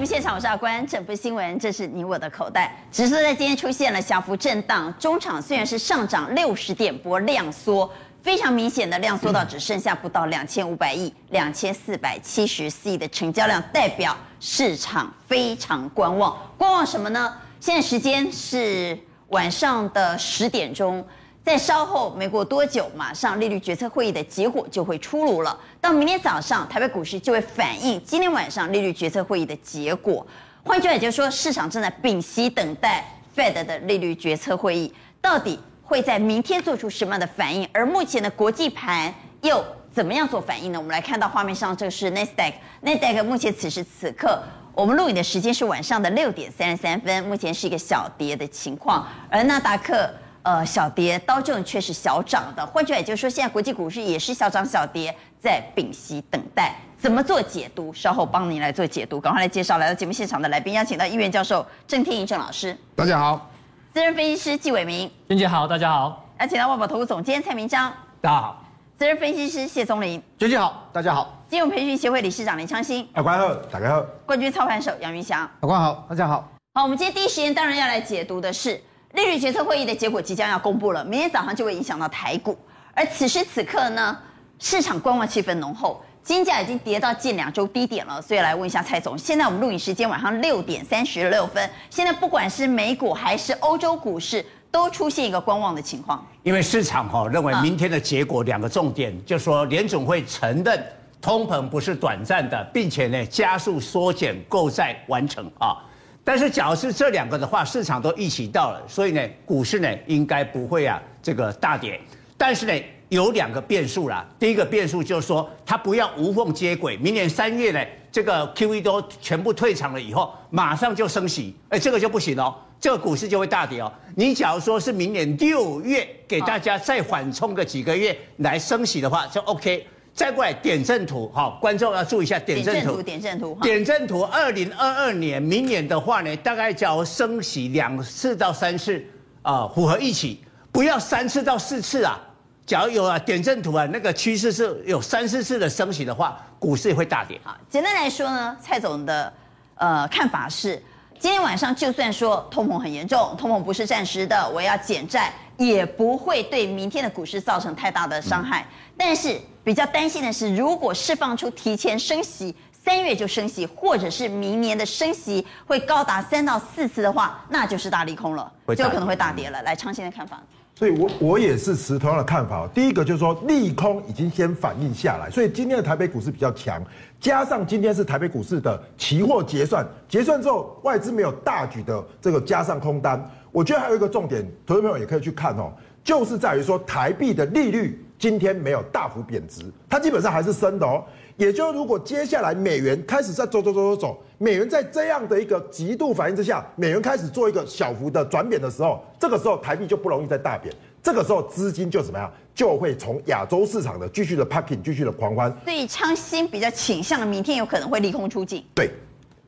节目现场，我是阿关。整部新闻，这是你我的口袋。指数在今天出现了小幅震荡，中场虽然是上涨六十点，波量缩，非常明显的量缩到只剩下不到两千五百亿，两千四百七十四亿的成交量，代表市场非常观望。观望什么呢？现在时间是晚上的十点钟。在稍后，没过多久，马上利率决策会议的结果就会出炉了。到明天早上，台北股市就会反映今天晚上利率决策会议的结果。换句话就是说，市场正在屏息等待 Fed 的利率决策会议，到底会在明天做出什么样的反应？而目前的国际盘又怎么样做反应呢？我们来看到画面上，这个是 Nasdaq，Nasdaq 目前此时此刻，我们录影的时间是晚上的六点三十三分，目前是一个小跌的情况，而纳达克。呃，小跌，刀正却是小涨的。换句话也就是说，现在国际股市也是小涨小跌，在屏息等待。怎么做解读？稍后帮您来做解读。赶快来介绍来到节目现场的来宾，邀请到一元教授郑天一郑老师。大家好。资深分析师纪伟明。娟姐好，大家好。邀请到万宝投资总监蔡明章。大家好。资深分析师谢松林。娟姐好，大家好。金融培训协会理事长林昌兴。阿关好，大家好。冠军操盘手杨云翔。阿关好，大家好。好，我们今天第一时间当然要来解读的是。利率决策会议的结果即将要公布了，明天早上就会影响到台股。而此时此刻呢，市场观望气氛浓厚，金价已经跌到近两周低点了。所以来问一下蔡总，现在我们录影时间晚上六点三十六分，现在不管是美股还是欧洲股市，都出现一个观望的情况。因为市场哈认为明天的结果两个重点，嗯、就是说联总会承认通膨不是短暂的，并且呢加速缩减购债完成啊。但是，假如是这两个的话，市场都预期到了，所以呢，股市呢应该不会啊这个大跌。但是呢，有两个变数啦。第一个变数就是说，它不要无缝接轨，明年三月呢，这个 QE 都全部退场了以后，马上就升息，哎，这个就不行哦，这个股市就会大跌哦。你假如说是明年六月给大家再缓冲个几个月来升息的话，就 OK。再过来点阵图，好，观众要注意一下点阵图。点阵图，点阵图。二零二二年，明年的话呢，大概叫升息两次到三次，啊，符合预期。不要三次到四次啊。假如有啊点阵图啊，那个趋势是有三四次的升息的话，股市会大跌。好，简单来说呢，蔡总的呃看法是，今天晚上就算说通膨很严重，通膨不是暂时的，我要减债，也不会对明天的股市造成太大的伤害。嗯、但是。比较担心的是，如果释放出提前升息，三月就升息，或者是明年的升息会高达三到四次的话，那就是大利空了，就有可能会大跌了。来，昌兴的看法。所以我我也是持同样的看法。第一个就是说，利空已经先反映下来，所以今天的台北股市比较强，加上今天是台北股市的期货结算，结算之后外资没有大举的这个加上空单。我觉得还有一个重点，投资朋友也可以去看哦，就是在于说台币的利率。今天没有大幅贬值，它基本上还是升的哦。也就是如果接下来美元开始在走走走走走，美元在这样的一个极度反应之下，美元开始做一个小幅的转贬的时候，这个时候台币就不容易再大贬。这个时候资金就怎么样，就会从亚洲市场的继续的 packing，继续的狂欢。所以昌兴比较倾向明天有可能会利空出尽。对，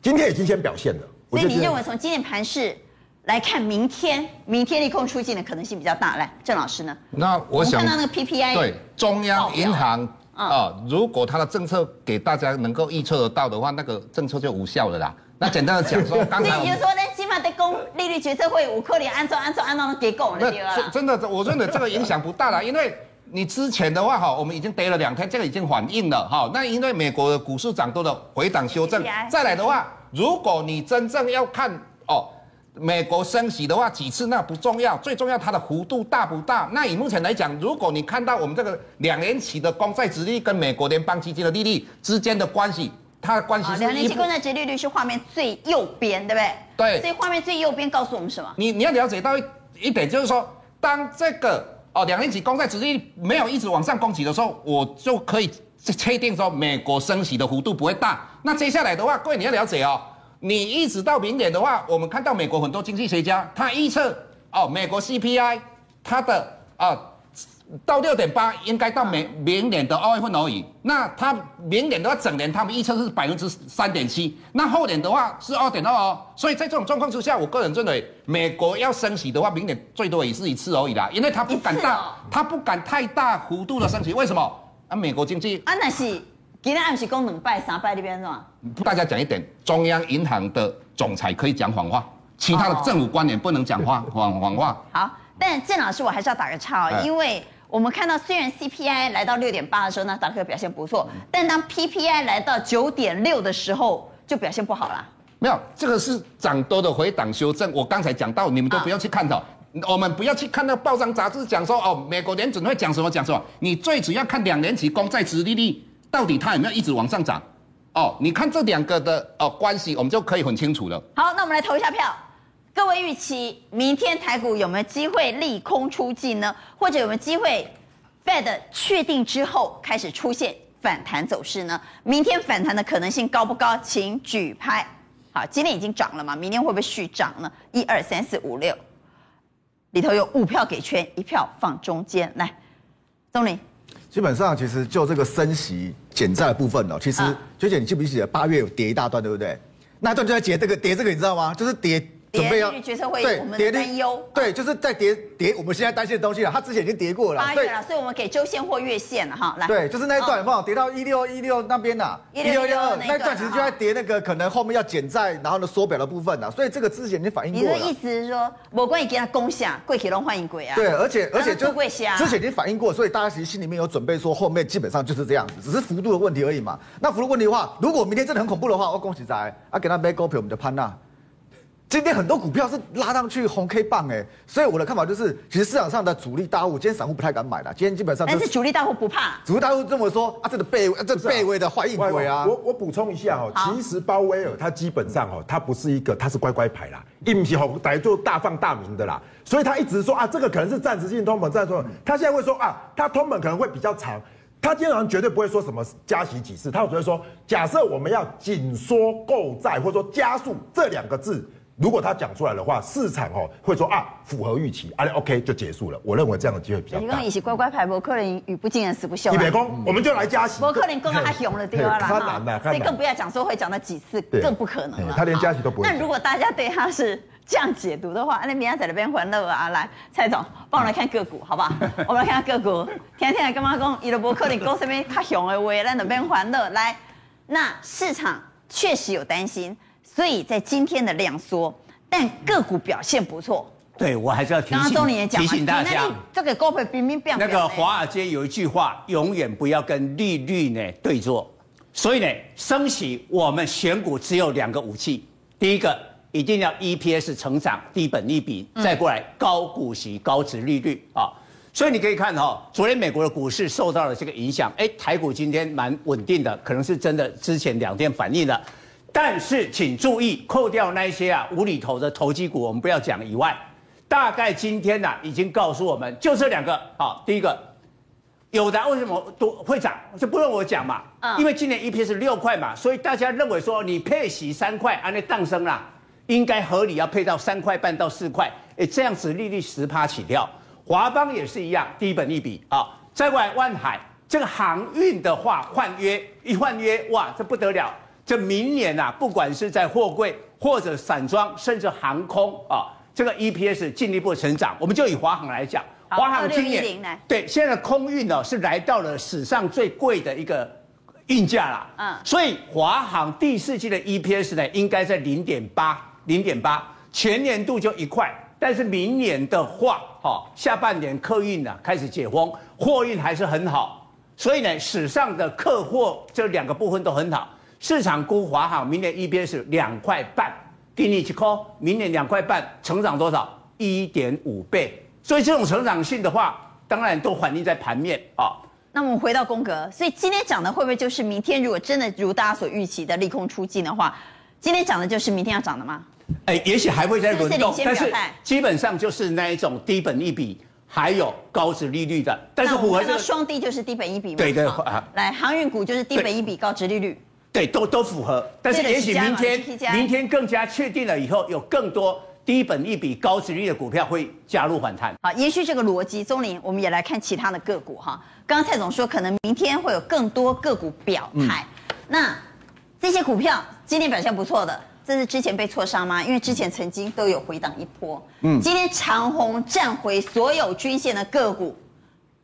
今天已经先表现了。所以你认为从今天盘势？来看明天，明天利空出尽的可能性比较大。来，郑老师呢？那我想我看到那个 PPI 对中央银行啊、呃，如果他的政策给大家能够预测得到的话，那个政策就无效了啦。那简单的讲说，刚才所以你就说呢，起码得公利率决策会五克里按照按照按照结构了，对吧？真的，我认为这个影响不大了，因为你之前的话哈，我们已经跌了两天，这个已经反映了哈。那因为美国的股市涨多了回档修正再来的话，如果你真正要看哦。美国升息的话几次那不重要，最重要它的幅度大不大？那以目前来讲，如果你看到我们这个两年期的公债殖利率跟美国联邦基金的利率之间的关系，它的关系是两年期公债殖利率是画面最右边，对不对？对。所以画面最右边告诉我们什么？你你要了解到一一点，就是说，当这个哦两年期公债殖利率没有一直往上攻击的时候，我就可以确定说美国升息的幅度不会大。那接下来的话，各位你要了解哦。你一直到明年的话，我们看到美国很多经济学家，他预测哦，美国 CPI 它的啊、到六点八，应该到明明年的二月份而已。那他明年的话，整年他们预测是百分之三点七，那后年的话是二点二哦。所以在这种状况之下，我个人认为，美国要升息的话，明年最多也是一次而已啦，因为他不敢大，他不敢太大幅度的升息。为什么？啊，美国经济啊，那是。今天暗时讲两拜三拜那边是吗？大家讲一点，中央银行的总裁可以讲谎话，其他的政府官员不能讲话谎 谎话。好，但郑老师我还是要打个岔哦，因为我们看到虽然 CPI 来到六点八的时候呢，纳斯达克表现不错，但当 PPI 来到九点六的时候，就表现不好啦。没有，这个是涨多的回档修正。我刚才讲到，你们都不要去看到。我们不要去看那个报章杂志讲说哦，美国联准会讲什么讲什么，你最主要看两年期公债殖利率到底它有没有一直往上涨，哦，你看这两个的哦关系，我们就可以很清楚了。好，那我们来投一下票，各位预期明天台股有没有机会利空出尽呢？或者有没有机会 Fed 确定之后开始出现反弹走势呢？明天反弹的可能性高不高？请举牌。好，今天已经涨了嘛，明天会不会续涨呢？一二三四五六。里头有五票给圈，一票放中间。来，钟林，基本上其实就这个升息减债的部分哦，其实学姐你记不记得八月有跌一大段，对不对？那一段就在跌这个跌这个，你知道吗？就是跌。准备要决策会议，我们的担忧，对，就是在跌跌我们现在担心的东西了。它之前已经跌过了，八月了，所以我们给周线或月线了哈。来，对，就是那一段有没有跌到一六一六那边呐？一六一二那一段其实就在跌那个可能后面要减债，然后呢缩表的部分呐。所以这个之前已经反映过了。你的意思是说，我关于给他攻下，贵体龙欢迎鬼啊？对，而且而且就之前已经反映过，所以大家其实心里面有准备，说后面基本上就是这样子，只是幅度的问题而已嘛。那幅度问题的话，如果明天真的很恐怖的话，我恭喜仔啊，给他买股票，我们的潘娜。今天很多股票是拉上去红 K 棒哎，所以我的看法就是，其实市场上的主力大户，今天散户不太敢买了。今天基本上，但是主力大户不怕，主力大户这么说啊，这个背，这背位的坏印鬼啊。我我补充一下哦，其实鲍威尔他基本上哦，他不是一个，他是乖乖牌啦，一不起吼，大就大放大名的啦，所以他一直说啊，这个可能是暂时性通膨，暂时性。他现在会说啊，他通膨可能会比较长，他经常绝对不会说什么加息几次，他只会说，假设我们要紧缩购债或者说加速这两个字。如果他讲出来的话，市场哦会说啊符合预期，啊 OK 就结束了。我认为这样的机会比较大。你讲一起乖乖牌，不可能语不惊人死不休。你别讲，我们就来加息。不可能讲到他熊了对吧？啦哈。所以更不要讲说会讲到几次，更不可能了。他连加息都不会。那如果大家对他是这样解读的话，那明天在那边欢乐啊，来蔡总帮我来看个股好不好？我们来看个股，天天来跟妈讲，伊都博克林讲什么他熊的话，来那边欢乐来。那市场确实有担心，所以在今天的量缩。但个股表现不错，对我还是要提醒提醒大家，这个高配冰冰变。那个华尔街有一句话，永远不要跟利率呢对坐。所以呢，升息我们选股只有两个武器，第一个一定要 EPS 成长，低本利比，再过来高股息、高值利率啊。所以你可以看哈，昨天美国的股市受到了这个影响，哎，台股今天蛮稳定的，可能是真的之前两天反应了。但是请注意，扣掉那些啊无厘头的投机股，我们不要讲以外，大概今天呢、啊、已经告诉我们，就这两个。好，第一个，有的为什么都会涨，就不用我讲嘛。嗯。因为今年 EPS 是六块嘛，所以大家认为说你配息三块，按那当升啦，应该合理要配到三块半到四块。哎，这样子利率十趴起跳。华邦也是一样，低本一笔啊。再过来万海这个航运的话，换约一换约，哇，这不得了。这明年呐、啊，不管是在货柜或者散装，甚至航空啊，这个 EPS 进一步成长。我们就以华航来讲，华航今年对现在的空运呢是来到了史上最贵的一个运价啦。嗯，所以华航第四季的 EPS 呢应该在零点八，零点八，全年度就一块。但是明年的话，哈，下半年客运呢开始解封，货运还是很好，所以呢史上的客货这两个部分都很好。市场估华航明年 EPS 两块半，给你去扣，明年两块半，成长多少？一点五倍。所以这种成长性的话，当然都反映在盘面啊。那我们回到宫格，所以今天讲的会不会就是明天如果真的如大家所预期的利空出尽的话，今天讲的就是明天要涨的吗？哎，也许还会再轮动，但是基本上就是那一种低本一比，还有高值利率的。但是符合这个双低就是低本一比吗？对对啊，来航运股就是低本一比高值利率。对，都都符合，但是也许明天明天更加确定了以后，有更多低本一比高殖利率的股票会加入反弹。好，延续这个逻辑，钟林，我们也来看其他的个股哈。刚刚蔡总说，可能明天会有更多个股表态。嗯、那这些股票今天表现不错的，这是之前被错杀吗？因为之前曾经都有回档一波。嗯，今天长虹站回所有均线的个股，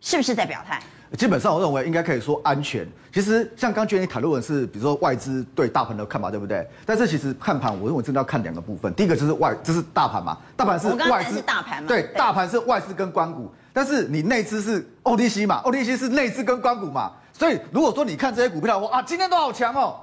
是不是在表态？基本上我认为应该可以说安全。其实像刚才你谈论的是，比如说外资对大盘的看法，对不对？但是其实看盘，我认为真的要看两个部分。第一个就是外，这是大盘嘛，大盘是外资，大盘嘛，对，大盘是外资跟关股，但是你内资是 OTC 嘛，OTC 是内资跟关股嘛。所以如果说你看这些股票的话，啊，今天都好强哦。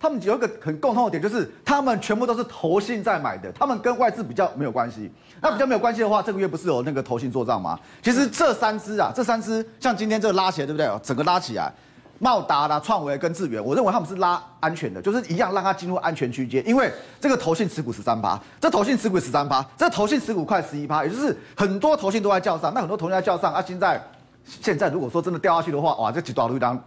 他们有一个很共通的点，就是他们全部都是投信在买的，他们跟外资比较没有关系。那比较没有关系的话，这个月不是有那个投信做账吗？其实这三只啊，这三只像今天这个拉起来，对不对？整个拉起来，茂达啦、创维跟智源，我认为他们是拉安全的，就是一样让它进入安全区间。因为这个投信持股十三趴，这投信持股十三趴，这投信持股快十一趴，也就是很多投信都在叫上，那很多投信在叫上啊。现在现在如果说真的掉下去的话，哇，这几多路当。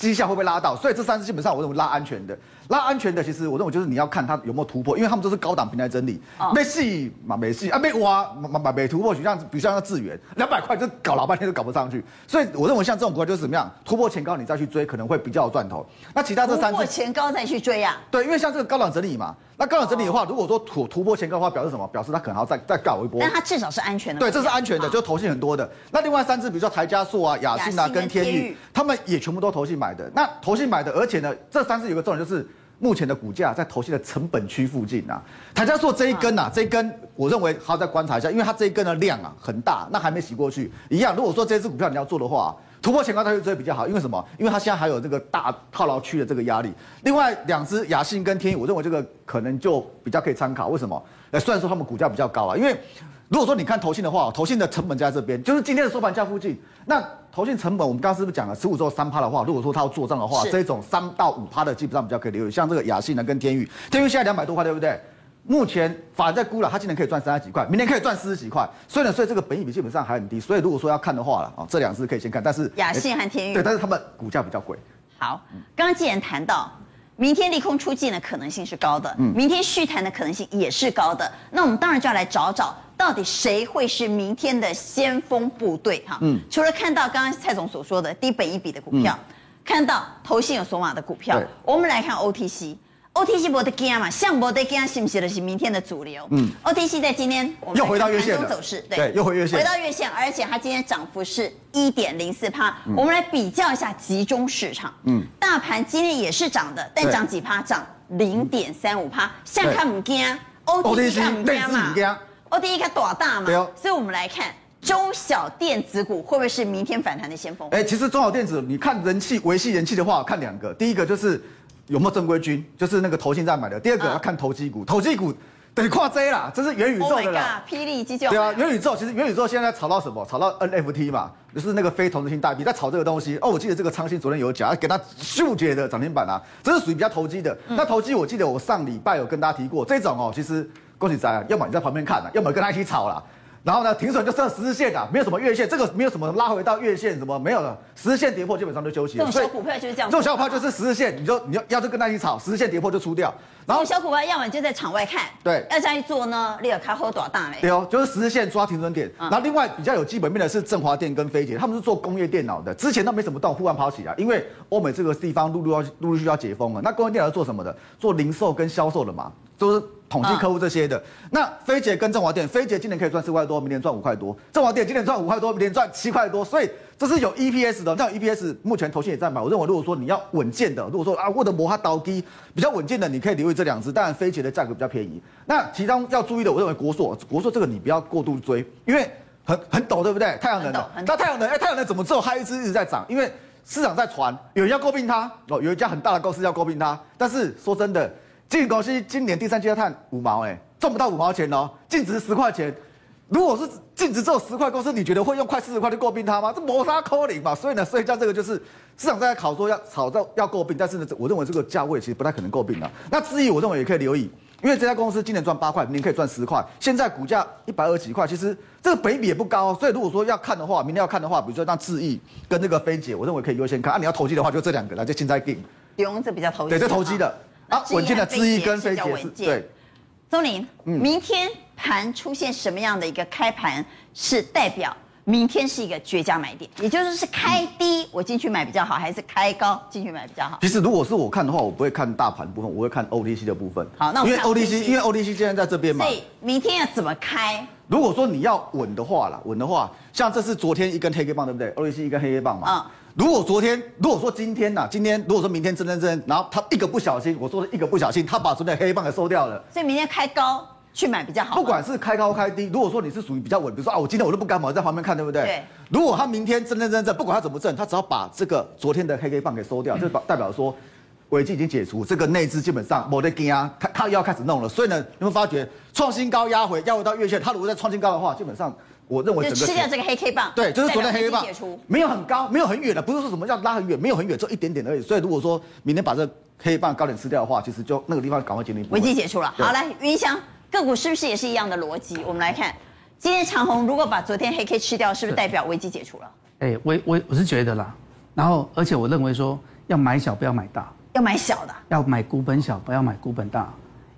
绩效会不会拉到？所以这三只基本上我认为拉安全的，拉安全的，其实我认为就是你要看它有没有突破，因为他们都是高档平台整理，没戏嘛没戏啊没挖嘛嘛没突破，像比如像那智源两百块就搞老半天都搞不上去，所以我认为像这种股票就是怎么样突破前高你再去追可能会比较有赚头。那其他这三只突破前高再去追啊？对，因为像这个高档整理嘛。那高档整理的话，如果说突突破前高的话，表示什么？表示它可能要再再搞一波。但它至少是安全的。对，这是安全的，就投信很多的。那另外三只，比如说台加塑啊、亚信啊跟天钰，他们也全部都投信买的。那投信买的，而且呢，这三只有个重点就是，目前的股价在投信的成本区附近啊。台加塑这一根啊，这一根我认为还要再观察一下，因为它这一根的量啊很大，那还没洗过去。一样，如果说这支股票你要做的话。突破前高，它就追比较好，因为什么？因为它现在还有这个大套牢区的这个压力。另外两只雅信跟天宇，我认为这个可能就比较可以参考。为什么？呃，虽然说他们股价比较高啊，因为如果说你看投信的话，投信的成本在这边，就是今天的收盘价附近。那投信成本，我们刚刚是不是讲了十五周三趴的话？如果说它要做账的话，这种三到五趴的基本上比较可以留意。像这个雅信呢跟天宇，天宇现在两百多块，对不对？目前法人在估了，它今年可以赚三十几块，明年可以赚四十几块，所以呢，所以这个本益比基本上还很低，所以如果说要看的话了啊，这两支可以先看，但是雅信和天钰对，但是他们股价比较贵。好，刚刚既然谈到明天利空出尽的可能性是高的，嗯，明天续谈的可能性也是高的，那我们当然就要来找找到底谁会是明天的先锋部队哈，嗯，除了看到刚刚蔡总所说的低本益比的股票，嗯、看到投信有锁码的股票，我们来看 OTC。OTC 没得惊嘛，像没得惊，是不是就是明天的主流？嗯，OTC 在今天又回到月线，走势，对，又回月线，回到月线，而且它今天涨幅是一点零四趴。我们来比较一下集中市场，嗯，大盘今天也是涨的，但涨几趴？涨零点三五趴。像看唔惊，OTC 看唔惊嘛？OTC 看多大嘛？所以我们来看中小电子股会不会是明天反弹的先锋？哎，其实中小电子，你看人气维系人气的话，看两个，第一个就是。有没有正规军？就是那个投信在买的。第二个要看投机股，投机股得跨 J 啦，这是元宇宙的啦。霹雳机就对啊，元宇宙其实元宇宙现在炒到什么？炒到 NFT 嘛，就是那个非同质性代币，在炒这个东西。哦，我记得这个昌兴昨天有讲，给他嗅觉的涨停板啊，这是属于比较投机的。那投机我记得我上礼拜有跟大家提过，这种哦，其实恭喜仔，要么你在旁边看啊，要么跟他一起炒啦。然后呢，停损就设十日线的，没有什么月线，这个没有什么拉回到月线什么没有了，十日线跌破基本上就休息了。这种小股票就是这样，这种小股票就是十日线，你就你要要就跟他一起炒，十日线跌破就出掉。然后小股票要么就在场外看，对，要这样一做呢，你有看好多大嘞？对哦，就是十日线抓停损点。然后另外比较有基本面的是振华电跟飞捷，他们是做工业电脑的，之前都没什么动，忽然跑起来，因为欧美这个地方陆陆要陆陆续续要解封了。那工业电脑是做什么的？做零售跟销售的嘛，就是。统计客户这些的，那飞捷跟振华电，飞捷今年可以赚四块多，明年赚五块多；振华电今年赚五块多，明年赚七块多，所以这是有 EPS 的。那 EPS 目前投信也在买，我认为如果说你要稳健的，如果说啊，沃德摩它倒低比较稳健的，你可以留意这两只。当然飞捷的价格比较便宜。那其中要注意的，我认为国硕，国硕这个你不要过度追，因为很很陡，对不对？太阳能的，那太阳能，哎，太阳能怎么只有它一只一直在涨？因为市场在传，有人要诟病它哦，有一家很大的公司要诟病它，但是说真的，这个公司今年第三季要赚五毛，哎。赚不到五毛钱哦，净值十块钱。如果是净值只有十块公司，你觉得会用快四十块去诟病它吗？这磨砂扣零嘛。所以呢，所以像这个就是市场在考说要炒到要诟病，但是呢，我认为这个价位其实不太可能诟病了。那智易我认为也可以留意，因为这家公司今年赚八块，明年可以赚十块。现在股价一百二十几块，其实这个本益比也不高。所以如果说要看的话，明天要看的话，比如说像智易跟那个飞姐，我认为可以优先看。啊，你要投机的话，就这两个，那就现在定。用这比较投机。对，这投机的啊，稳健的智易跟飞捷是对。宗霖，明天盘出现什么样的一个开盘，是代表明天是一个绝佳买点？也就是是开低我进去买比较好，还是开高进去买比较好？其实如果是我看的话，我不会看大盘部分，我会看 OTC 的部分。好，那我们因为 OTC，因为 OTC 现在在这边嘛。所以明天要怎么开？如果说你要稳的话啦，稳的话，像这是昨天一根黑黑棒，对不对？OTC 一根黑黑棒嘛。啊、嗯。如果昨天，如果说今天呐，今天如果说明天真真真，然后他一个不小心，我说的一个不小心，他把昨天黑黑棒给收掉了。所以明天开高去买比较好。不管是开高开低，如果说你是属于比较稳，比如说啊，我今天我都不干嘛，我在旁边看，对不对？对。如果他明天真真真真，不管他怎么挣，他只要把这个昨天的黑黑棒给收掉，就代表说。危机已经解除，这个内资基本上没得惊啊，他他又要开始弄了，所以呢，你会发觉创新高压回，压回到月线，它如果再创新高的话，基本上我认为整个吃掉这个黑 K 棒，对，就是昨天黑 K 棒解除，没有很高，没有很远的，不是说什么要拉很远，没有很远，就一点点而已。所以如果说明天把这黑棒高点吃掉的话，其实就那个地方赶快建立危机解除了。好，来云翔个股是不是也是一样的逻辑？我们来看，今天长虹如果把昨天黑 K 吃掉，是不是代表危机解除了？哎，我我我是觉得啦，然后而且我认为说要买小不要买大。要买小的，要买股本小，不要买股本大，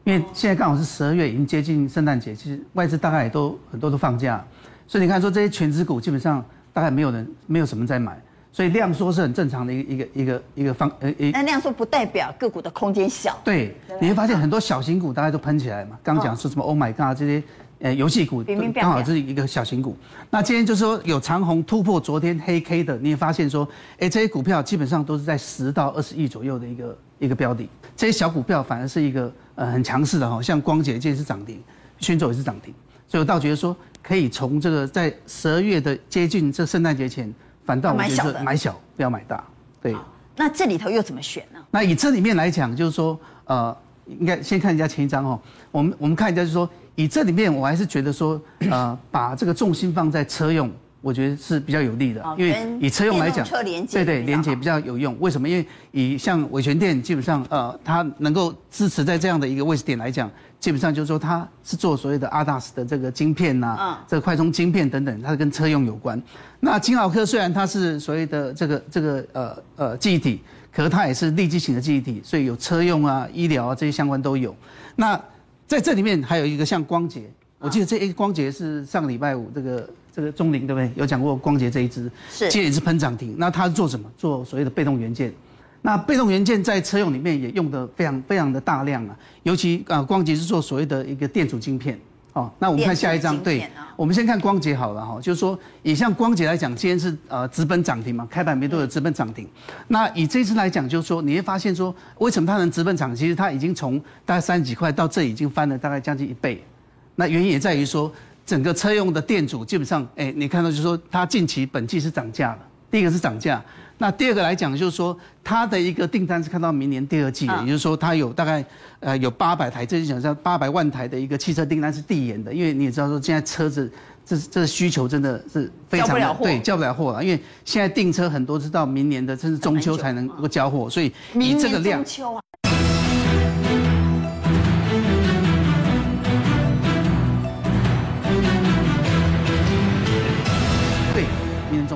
因为现在刚好是十二月，已经接近圣诞节，其实外资大概也都很多都放假，所以你看说这些权值股基本上大概没有人没有什么在买，所以量缩是很正常的一个一个一个一个方呃一。那量缩不代表个股的空间小。对，你会发现很多小型股大概都喷起来嘛，刚讲说什么 Oh my God 这些。呃，游戏股刚好是一个小型股。那今天就是说有长虹突破昨天黑 K 的，你也发现说，哎，这些股票基本上都是在十到二十亿左右的一个一个标的。这些小股票反而是一个呃很强势的哈，像光頡今天是涨停，迅轴也是涨停。所以我倒觉得说，可以从这个在十二月的接近这圣诞节前，反倒我觉得买小不要买大。对。那这里头又怎么选呢？那以这里面来讲，就是说呃，应该先看一下前一张哦。我们我们看一下，就是说。以这里面，我还是觉得说，呃，把这个重心放在车用，我觉得是比较有利的，因为以车用来讲，对对，连接比较有用。为什么？因为以像伟诠电，基本上呃，它能够支持在这样的一个位置点来讲，基本上就是说它是做所谓的 ADAS 的这个晶片呐、啊，这个快充晶片等等，它是跟车用有关。那金豪科虽然它是所谓的这个这个呃呃记忆体，可是它也是立即型的记忆体，所以有车用啊、医疗啊这些相关都有。那在这里面还有一个像光頡，我记得这一光頡是上个礼拜五这个这个钟玲对不对？有讲过光頡这一支，是，今天也是喷涨停。那它是做什么？做所谓的被动元件。那被动元件在车用里面也用的非常非常的大量啊，尤其啊光頡是做所谓的一个电阻晶片。哦，那我们看下一张，对，我们先看光洁好了哈，就是说以像光洁来讲，今天是呃直奔涨停嘛，开盘没多久直奔涨停。那以这次来讲，就是说你会发现说，为什么它能直奔涨？其实它已经从大概三十几块到这已经翻了大概将近一倍。那原因也在于说，整个车用的电阻基本上，哎，你看到就是说它近期本季是涨价了，第一个是涨价。那第二个来讲，就是说它的一个订单是看到明年第二季的，也就是说它有大概呃有八百台，这就讲像八百万台的一个汽车订单是递延的，因为你也知道说现在车子这这需求真的是非常的对，交不了货了，因为现在订车很多是到明年的甚至中秋才能够交货，所以以这个量。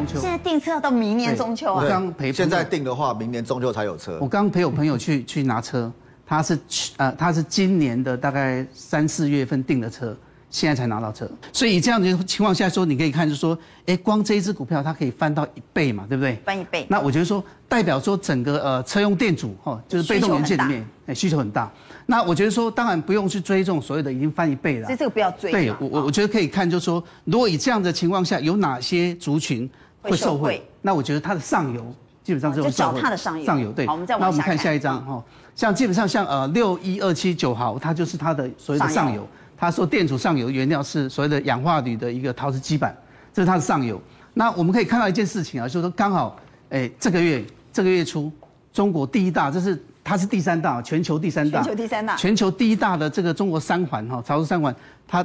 现在订车要到明年中秋啊！我刚陪现在订的话，明年中秋才有车。我刚陪我朋友去去拿车，他是去呃他是今年的大概三四月份订的车，现在才拿到车。所以以这样的情况下说，你可以看就是说，哎，光这一只股票它可以翻到一倍嘛，对不对？翻一倍。那我觉得说代表说整个呃车用电阻哈，就是被动元件里面哎需求很大。那我觉得说当然不用去追这种所谓的已经翻一倍了。所以这个不要追。对我我我觉得可以看就是说，如果以这样的情况下，有哪些族群？会受贿，那我觉得它的上游基本上。就找它的上游。上游对。好，我们再往下看。那我们看下一张哈，像基本上像呃六一二七九号，它就是它的所谓的上游。它说电阻上游原料是所谓的氧化铝的一个陶瓷基板，这是它的上游。那我们可以看到一件事情啊，就是说刚好哎这个月这个月初，中国第一大，这是它是第三大，全球第三大。全球第三大。全球第一大的这个中国三环哈，潮州三环，它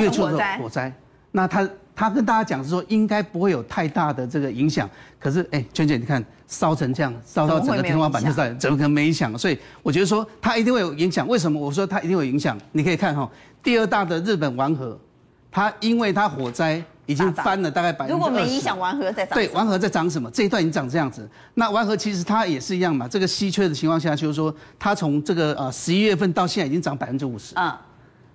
月初的火灾，那它。他跟大家讲是说，应该不会有太大的这个影响。可是，哎，娟姐，你看烧成这样，烧到整个天花板就在，怎么可能没影响？所以我觉得说它一定会有影响。为什么？我说它一定有影响。你可以看哈，第二大的日本丸和，它因为它火灾已经翻了大概百分之。如果没影响，丸和在涨。对，丸和在涨什么？这一段已经涨这样子。那丸和其实它也是一样嘛。这个稀缺的情况下，就是说它从这个呃十一月份到现在已经涨百分之五十。啊。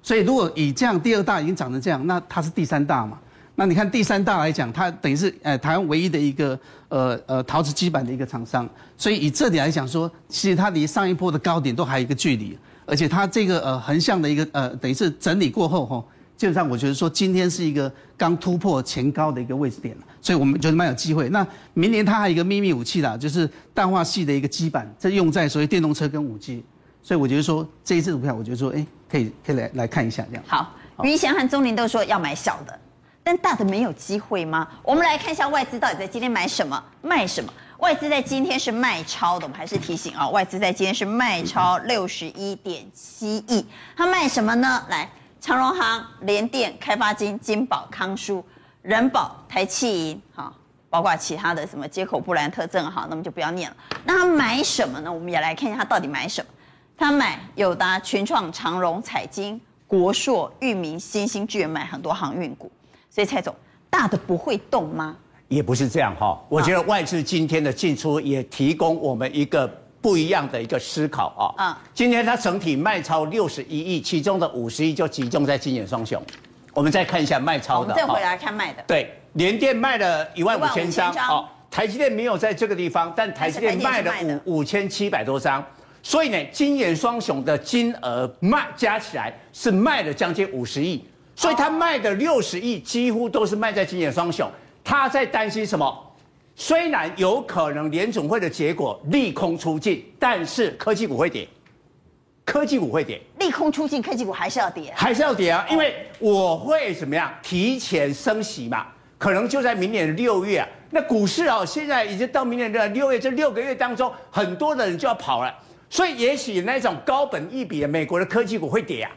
所以如果以这样第二大已经涨成这样，那它是第三大嘛？那你看第三大来讲，它等于是呃台湾唯一的一个呃呃陶瓷基板的一个厂商，所以以这里来讲说，其实它离上一波的高点都还有一个距离，而且它这个呃横向的一个呃等于是整理过后吼，基本上我觉得说今天是一个刚突破前高的一个位置点了，所以我们觉得蛮有机会。那明年它还有一个秘密武器啦，就是氮化系的一个基板，这用在所谓电动车跟五 G。所以我觉得说这一次股票，我觉得说哎，可以可以来来看一下这样。好，余贤和钟林都说要买小的，但大的没有机会吗？我们来看一下外资到底在今天买什么卖什么。外资在今天是卖超的，我们还是提醒啊，外资在今天是卖超六十一点七亿。它卖什么呢？来，长荣航、联电、开发金、金宝、康舒、人保、台汽银，好，包括其他的什么接口、布兰特、正好，那么就不要念了。那他买什么呢？我们也来看一下他到底买什么。他买友达、群创、长荣、彩晶、国硕、裕民、新兴、聚源，买很多航运股。所以蔡总，大的不会动吗？也不是这样哈，我觉得外资今天的进出也提供我们一个不一样的一个思考啊。今天它整体卖超六十一亿，其中的五十亿就集中在金眼双雄。我们再看一下卖超的，我们再回来看卖的。对，联电卖了一万五千张，哦，台积电没有在这个地方，但台积电卖了五五千七百多张，所以呢，金眼双雄的金额卖加起来是卖了将近五十亿，所以他卖的六十亿几乎都是卖在今年双雄。他在担心什么？虽然有可能联总会的结果利空出尽，但是科技股会跌，科技股会跌，利空出尽，科技股还是要跌，还是要跌啊！因为我会怎么样？提前升息嘛，可能就在明年六月啊。那股市啊，现在已经到明年的六月，这六个月当中，很多的人就要跑了，所以也许那种高本一比的美国的科技股会跌啊，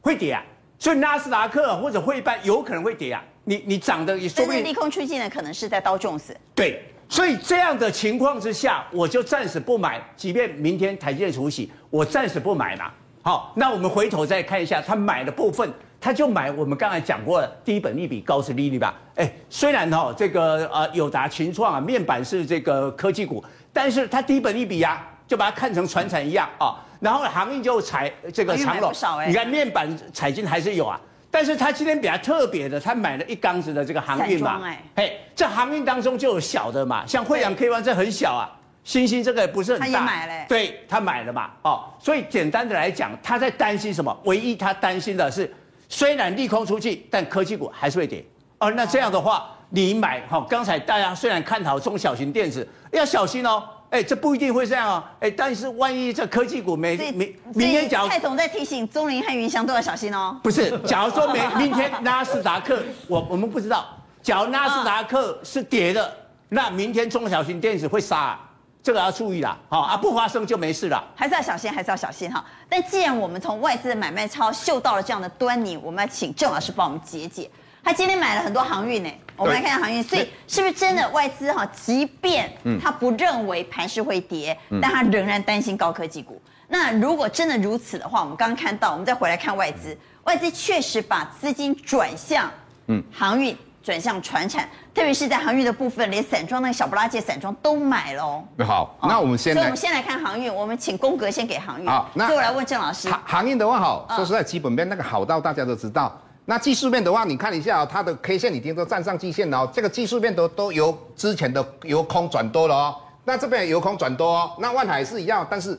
会跌啊。所以纳斯达克或者汇办有可能会跌啊。你你涨的也说不定，利空出尽的可能是在刀中死。对，所以这样的情况之下，我就暂时不买。即便明天台积电除息，我暂时不买嘛。好，那我们回头再看一下他买的部分，他就买我们刚才讲过的低本利比高市利率吧。哎，虽然哈这个呃友达群创啊面板是这个科技股，但是它低本利比啊，就把它看成船产一样啊。然后航运就采这个长荣，你看面板彩金还是有啊。但是他今天比较特别的，他买了一缸子的这个航运嘛，哎，嘿，这航运当中就有小的嘛，像惠阳 KY 这很小啊，星星这个也不是很大，他也买了，对，他买了嘛，哦，所以简单的来讲，他在担心什么？唯一他担心的是，虽然利空出去，但科技股还是会跌，哦，那这样的话，你买哈，刚才大家虽然看好中小型电子，要小心哦。哎，这不一定会这样啊！哎，但是万一这科技股没明明天假如蔡总在提醒钟林和云翔都要小心哦。不是，假如说明 明天纳斯达克，我我们不知道。假如纳斯达克是跌的，那明天中小型电子会杀，这个要注意啦。好啊，不发生就没事了。还是要小心，还是要小心哈。但既然我们从外资的买卖超嗅到了这样的端倪，我们要请郑老师帮我们解解。他今天买了很多航运呢，我们来看一下航运。所以是不是真的外资哈？即便他不认为盘势会跌，但他仍然担心高科技股。那如果真的如此的话，我们刚刚看到，我们再回来看外资，外资确实把资金转向嗯航运，转向传产，特别是在航运的部分，连散装那个小不拉几散装都买了哦。好，那我们先，所以我们先来看航运，我们请宫格先给航运。好，那我来问郑老师。航航运的话，好，说实在，基本面那个好到大家都知道。那技术面的话，你看一下，它的 K 线已经都站上季线了哦，这个技术面都都由之前的由空转多了哦，那这边由空转多，那万海是一样，但是。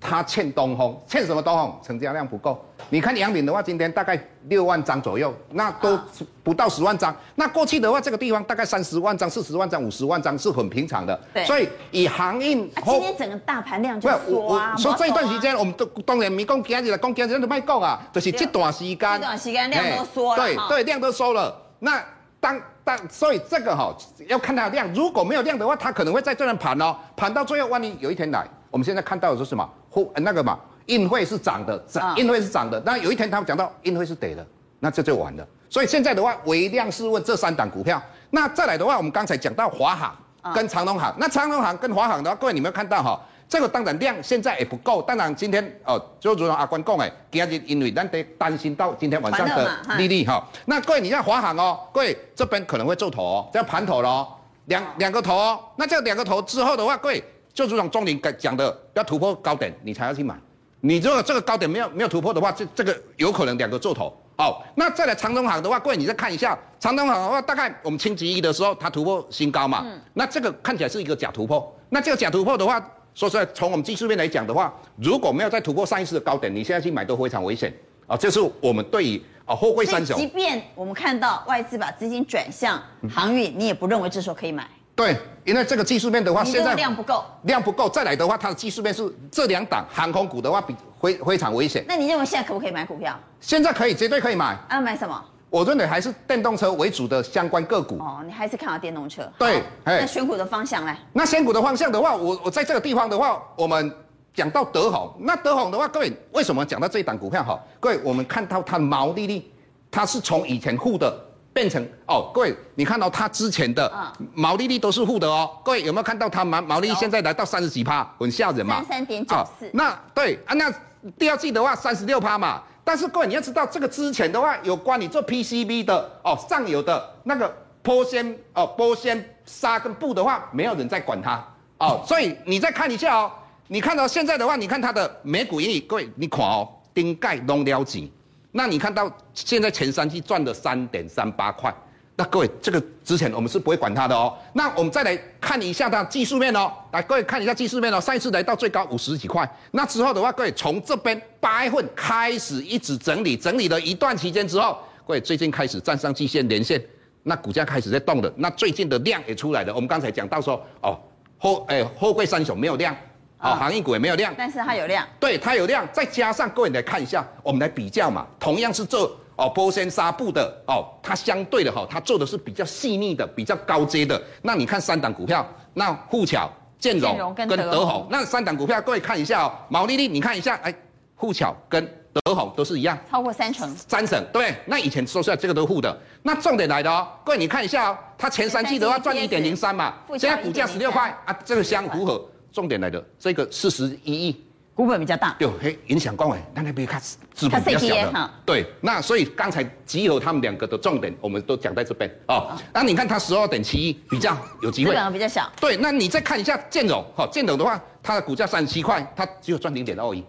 它欠东风，欠什么东风？成交量不够。你看阳明的话，今天大概六万张左右，那都不到十万张。那过去的话，这个地方大概三十万张、四十万张、五十万张是很平常的。对。所以以航运，今天整个大盘量就缩啊。所以这一段时间，我们都当然没讲今日来讲今日都卖讲啊，就是这段时间。这段时间量都缩了。对对，量都缩了。那当当，所以这个哈要看它的量，如果没有量的话，它可能会在这边盘哦，盘到最后，万一有一天来，我们现在看到的是什么？或那个嘛，运费是涨的，涨运费是涨的。那有一天他们讲到运费是跌的，那这就完了。所以现在的话，唯量是问这三档股票。那再来的话，我们刚才讲到华航跟长隆航，那长隆航跟华航的话，各位你们看到哈，这个当然量现在也不够。当然今天哦，就如同阿关讲的，今日因为咱得担心到今天晚上的利率哈。那各位你看华航哦，各位这边可能会做头哦，这样盘头喽，两两个头哦。那这两个头之后的话，各位。就如同宗霖讲的，要突破高点，你才要去买。你如果这个高点没有没有突破的话，这这个有可能两个做头。好，那再来长东行的话，各位你再看一下长东行的话，大概我们星期一的时候它突破新高嘛。嗯。那这个看起来是一个假突破。那这个假突破的话，说实在，从我们技术面来讲的话，如果没有再突破上一次的高点，你现在去买都非常危险啊。这是我们对于啊，货柜三雄。即便我们看到外资把资金转向航运，你也不认为这时候可以买？对，因为这个技术面的话，现在量不够，量不够，再来的话，它的技术面是这两档航空股的话，比非非常危险。那你认为现在可不可以买股票？现在可以，绝对可以买。啊，买什么？我认为还是电动车为主的相关个股。哦，你还是看好电动车？对，那选股的方向呢？那选股的方向的话，我我在这个地方的话，我们。讲到德宏，那德宏的话，各位为什么讲到这一档股票哈？各位，我们看到它毛利率，它是从以前负的变成哦，各位你看到它之前的毛利率都是负的哦。各位有没有看到它毛毛利率现在来到三十几趴，很吓人嘛？三三点九四。那对啊，那第二季的话三十六趴嘛。但是各位你要知道，这个之前的话有关你做 PCB 的哦，上游的那个玻纤哦，玻纤纱跟布的话，没有人在管它哦，所以你再看一下哦。你看到现在的话，你看它的每股盈利，各位你看哦，顶盖拢了几？那你看到现在前三季赚了三点三八块，那各位这个之前我们是不会管它的哦。那我们再来看一下它技术面哦，来各位看一下技术面哦，上一次来到最高五十几块，那之后的话，各位从这边八月份开始一直整理，整理了一段期间之后，各位最近开始站上季线连线，那股价开始在动了，那最近的量也出来了。我们刚才讲到说哦，货诶货柜三雄没有量。哦，航运股也没有量，但是它有量。对，它有量，再加上各位来看一下，我们来比较嘛。同样是做哦玻纤纱布的哦，它相对的哈，它做的是比较细腻的、比较高阶的。那你看三档股票，那富巧、建融跟德宏，那三档股票各位看一下哦，毛利率你看一下，哎，富巧跟德宏都是一样，超过三成。三成，对。那以前说出来这个都负的，那重点来的哦，各位你看一下哦，它前三季的话赚一点零三嘛，现在股价十六块啊，这个相符合。重点来的，这个四十一亿，股本比较大，对，嘿，影响光伟，那那边看资本比较小的，对，那所以刚才集合他们两个的重点，我们都讲在这边哦。那你看它十二点七亿，比较有机会，这两个比较小，对，那你再看一下建融，哈，建融的话，它的股价三十七块，它只有赚零点二亿，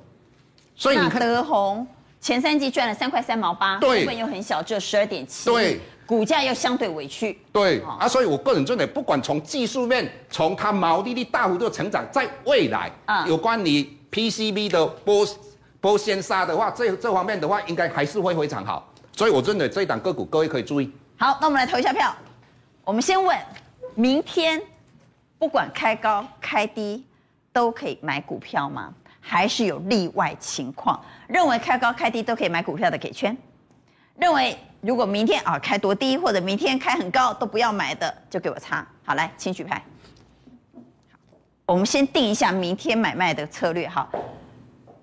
所以你看德宏前三季赚了三块三毛八，股本又很小，只有十二点七，对。股价又相对委屈，对啊，所以我个人认为，不管从技术面，从它毛利率大幅度成长，在未来啊，有关你 PCB 的波波纤纱的话，这这方面的话，应该还是会非常好。所以我认为这一档个股，各位可以注意。好，那我们来投一下票。我们先问，明天不管开高开低，都可以买股票吗？还是有例外情况？认为开高开低都可以买股票的给圈。认为如果明天啊开多低，或者明天开很高都不要买的，就给我擦。好，来，请举牌。我们先定一下明天买卖的策略。哈，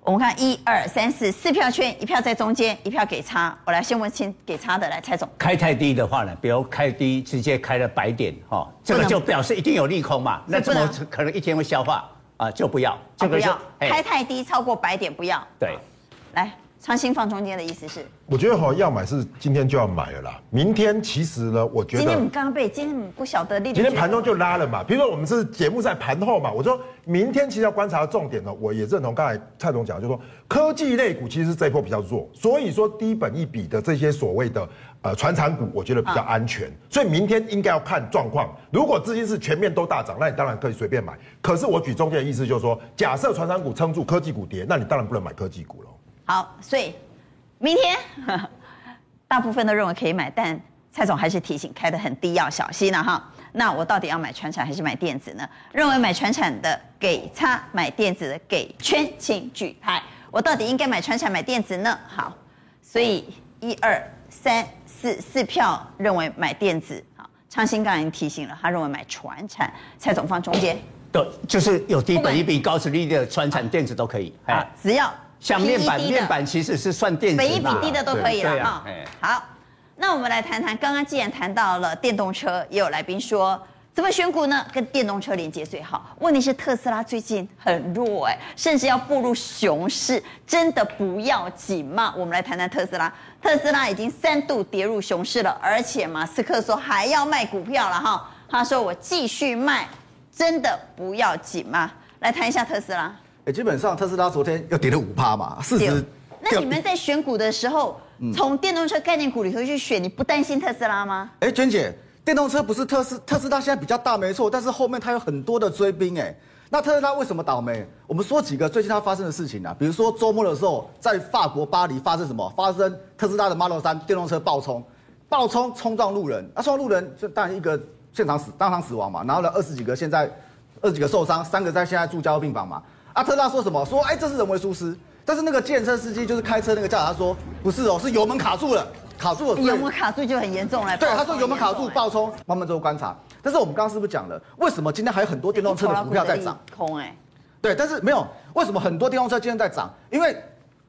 我们看一二三四四票圈，一票在中间，一票给擦。我来先问先给擦的，来蔡总。开太低的话呢，比如开低直接开了白点，哈，这个就表示一定有利空嘛。那怎么可能一天会消化啊？就不要，这个不要。开太低超过百点不要。对，来。长兴放中间的意思是，我觉得哈要买是今天就要买了啦。明天其实呢，我觉得今天我们刚刚被今天不晓得，今天盘中就拉了嘛。比如说我们是节目在盘后嘛，我说明天其实要观察的重点呢，我也认同刚才蔡总讲，就是说科技类股其实是这一波比较弱，所以说低本一比的这些所谓的呃传产股，我觉得比较安全。所以明天应该要看状况。如果资金是全面都大涨，那你当然可以随便买。可是我举中间的意思就是说，假设传产股撑住，科技股跌，那你当然不能买科技股了。好，所以明天 大部分都认为可以买，但蔡总还是提醒开得很低，要小心了哈。那我到底要买船产还是买电子呢？认为买船产的给叉，买电子的给圈，请举牌。我到底应该买船产买电子呢？好，所以一二三四四票认为买电子。好，昌兴刚才已经提醒了，他认为买传产。蔡总放中间，对，就是有低本一比高值利率的传产电子都可以啊，只要。像面板，面板其实是算电子，本一比低的都可以了哈。好，那我们来谈谈，刚刚既然谈到了电动车，也有来宾说怎么选股呢？跟电动车连接最好。问题是特斯拉最近很弱哎，甚至要步入熊市，真的不要紧吗？我们来谈谈特斯拉。特斯拉已经三度跌入熊市了，而且马斯克说还要卖股票了哈。他说我继续卖，真的不要紧吗？来谈一下特斯拉。基本上特斯拉昨天又跌了五趴嘛，四十。那你们在选股的时候，从电动车概念股里头去选，你不担心特斯拉吗？哎，娟姐，电动车不是特斯特斯拉现在比较大没错，但是后面它有很多的追兵哎。那特斯拉为什么倒霉？我们说几个最近它发生的事情啊，比如说周末的时候，在法国巴黎发生什么？发生特斯拉的 Model 3电动车爆冲，爆冲冲撞路人，那、啊、撞路人就当然一个现场死，当场死亡嘛。然后呢，二十几个现在二十几个受伤，三个在现在住加护病房嘛。啊，特斯拉说什么？说哎，这是人为疏失。但是那个建车司机就是开车那个驾驶，他说不是哦，是油门卡住了，卡住了。油门卡住就很严重了。对，他说油门卡住爆冲，慢慢做观察。但是我们刚刚是不是讲了，为什么今天还有很多电动车的股票在涨？空哎。对，但是没有，为什么很多电动车今天在涨？因为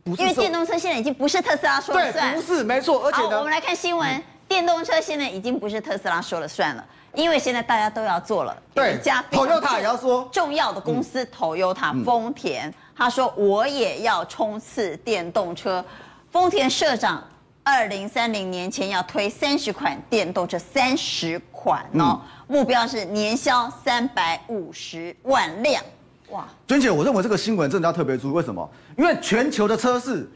不是因为电动车现在已经不是特斯拉说了算，对，不是没错。而且呢，我们来看新闻，嗯、电动车现在已经不是特斯拉说了算了，因为现在大家都要做了。对，加 Toyota 也要说重要的公司，Toyota 丰田，他说我也要冲刺电动车。丰田社长二零三零年前要推三十款电动车，三十款哦，嗯、目标是年销三百五十万辆。哇，娟姐，我认为这个新闻真的要特别注意，为什么？因为全球的车市